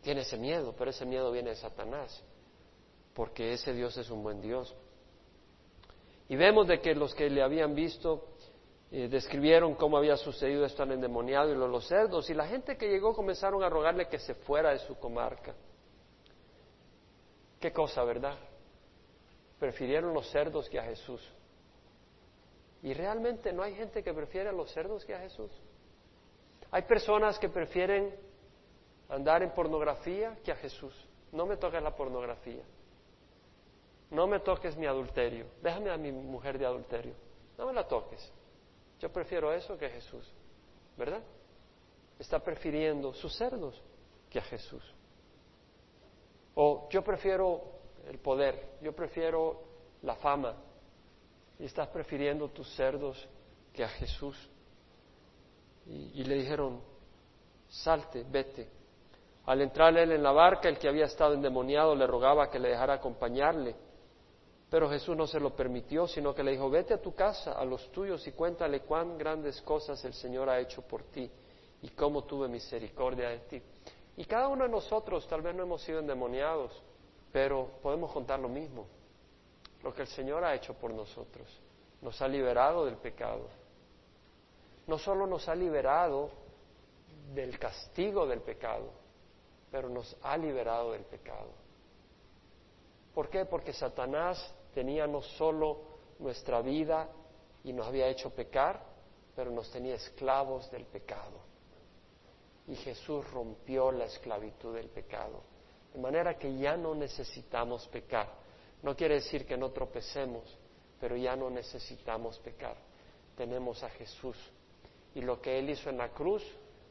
Tiene ese miedo, pero ese miedo viene de Satanás, porque ese Dios es un buen Dios. Y vemos de que los que le habían visto eh, describieron cómo había sucedido esto al endemoniado y los cerdos, y la gente que llegó comenzaron a rogarle que se fuera de su comarca. Qué cosa, ¿verdad? Prefirieron los cerdos que a Jesús. Y realmente no hay gente que prefiere a los cerdos que a Jesús. Hay personas que prefieren andar en pornografía que a Jesús. No me toques la pornografía. No me toques mi adulterio. Déjame a mi mujer de adulterio. No me la toques. Yo prefiero eso que a Jesús. ¿Verdad? Está prefiriendo sus cerdos que a Jesús. O yo prefiero el poder, yo prefiero la fama, y estás prefiriendo tus cerdos que a Jesús. Y, le dijeron, salte, vete. Al entrar él en la barca, el que había estado endemoniado le rogaba que le dejara acompañarle. Pero Jesús no se lo permitió, sino que le dijo, vete a tu casa, a los tuyos, y cuéntale cuán grandes cosas el Señor ha hecho por ti y cómo tuve misericordia de ti. Y cada uno de nosotros tal vez no hemos sido endemoniados, pero podemos contar lo mismo, lo que el Señor ha hecho por nosotros. Nos ha liberado del pecado. No solo nos ha liberado del castigo del pecado, pero nos ha liberado del pecado. ¿Por qué? Porque Satanás tenía no solo nuestra vida y nos había hecho pecar, pero nos tenía esclavos del pecado. Y Jesús rompió la esclavitud del pecado. De manera que ya no necesitamos pecar. No quiere decir que no tropecemos, pero ya no necesitamos pecar. Tenemos a Jesús. Y lo que Él hizo en la cruz,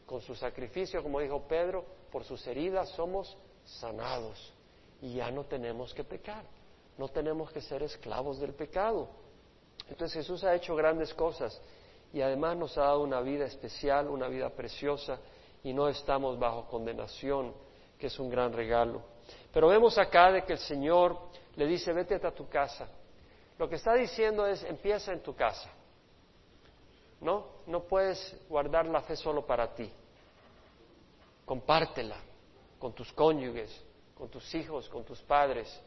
con su sacrificio, como dijo Pedro, por sus heridas somos sanados. Y ya no tenemos que pecar. No tenemos que ser esclavos del pecado. Entonces Jesús ha hecho grandes cosas y además nos ha dado una vida especial, una vida preciosa y no estamos bajo condenación, que es un gran regalo. Pero vemos acá de que el Señor le dice, vete a tu casa. Lo que está diciendo es, empieza en tu casa. No, no puedes guardar la fe solo para ti. Compártela con tus cónyuges, con tus hijos, con tus padres.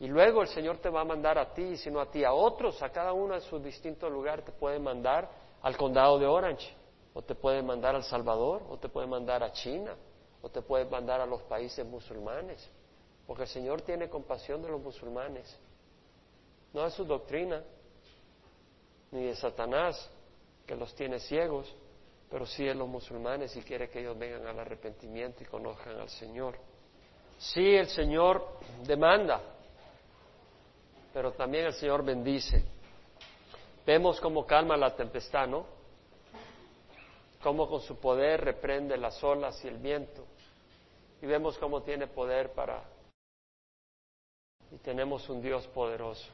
Y luego el Señor te va a mandar a ti, sino a ti, a otros, a cada uno de sus distintos lugares, te puede mandar al condado de Orange, o te puede mandar a El Salvador, o te puede mandar a China, o te puede mandar a los países musulmanes, porque el Señor tiene compasión de los musulmanes, no de su doctrina, ni de Satanás, que los tiene ciegos, pero sí de los musulmanes y quiere que ellos vengan al arrepentimiento y conozcan al Señor. Sí, el Señor demanda, pero también el Señor bendice. Vemos cómo calma la tempestad, ¿no? Cómo con su poder reprende las olas y el viento. Y vemos cómo tiene poder para... Y tenemos un Dios poderoso.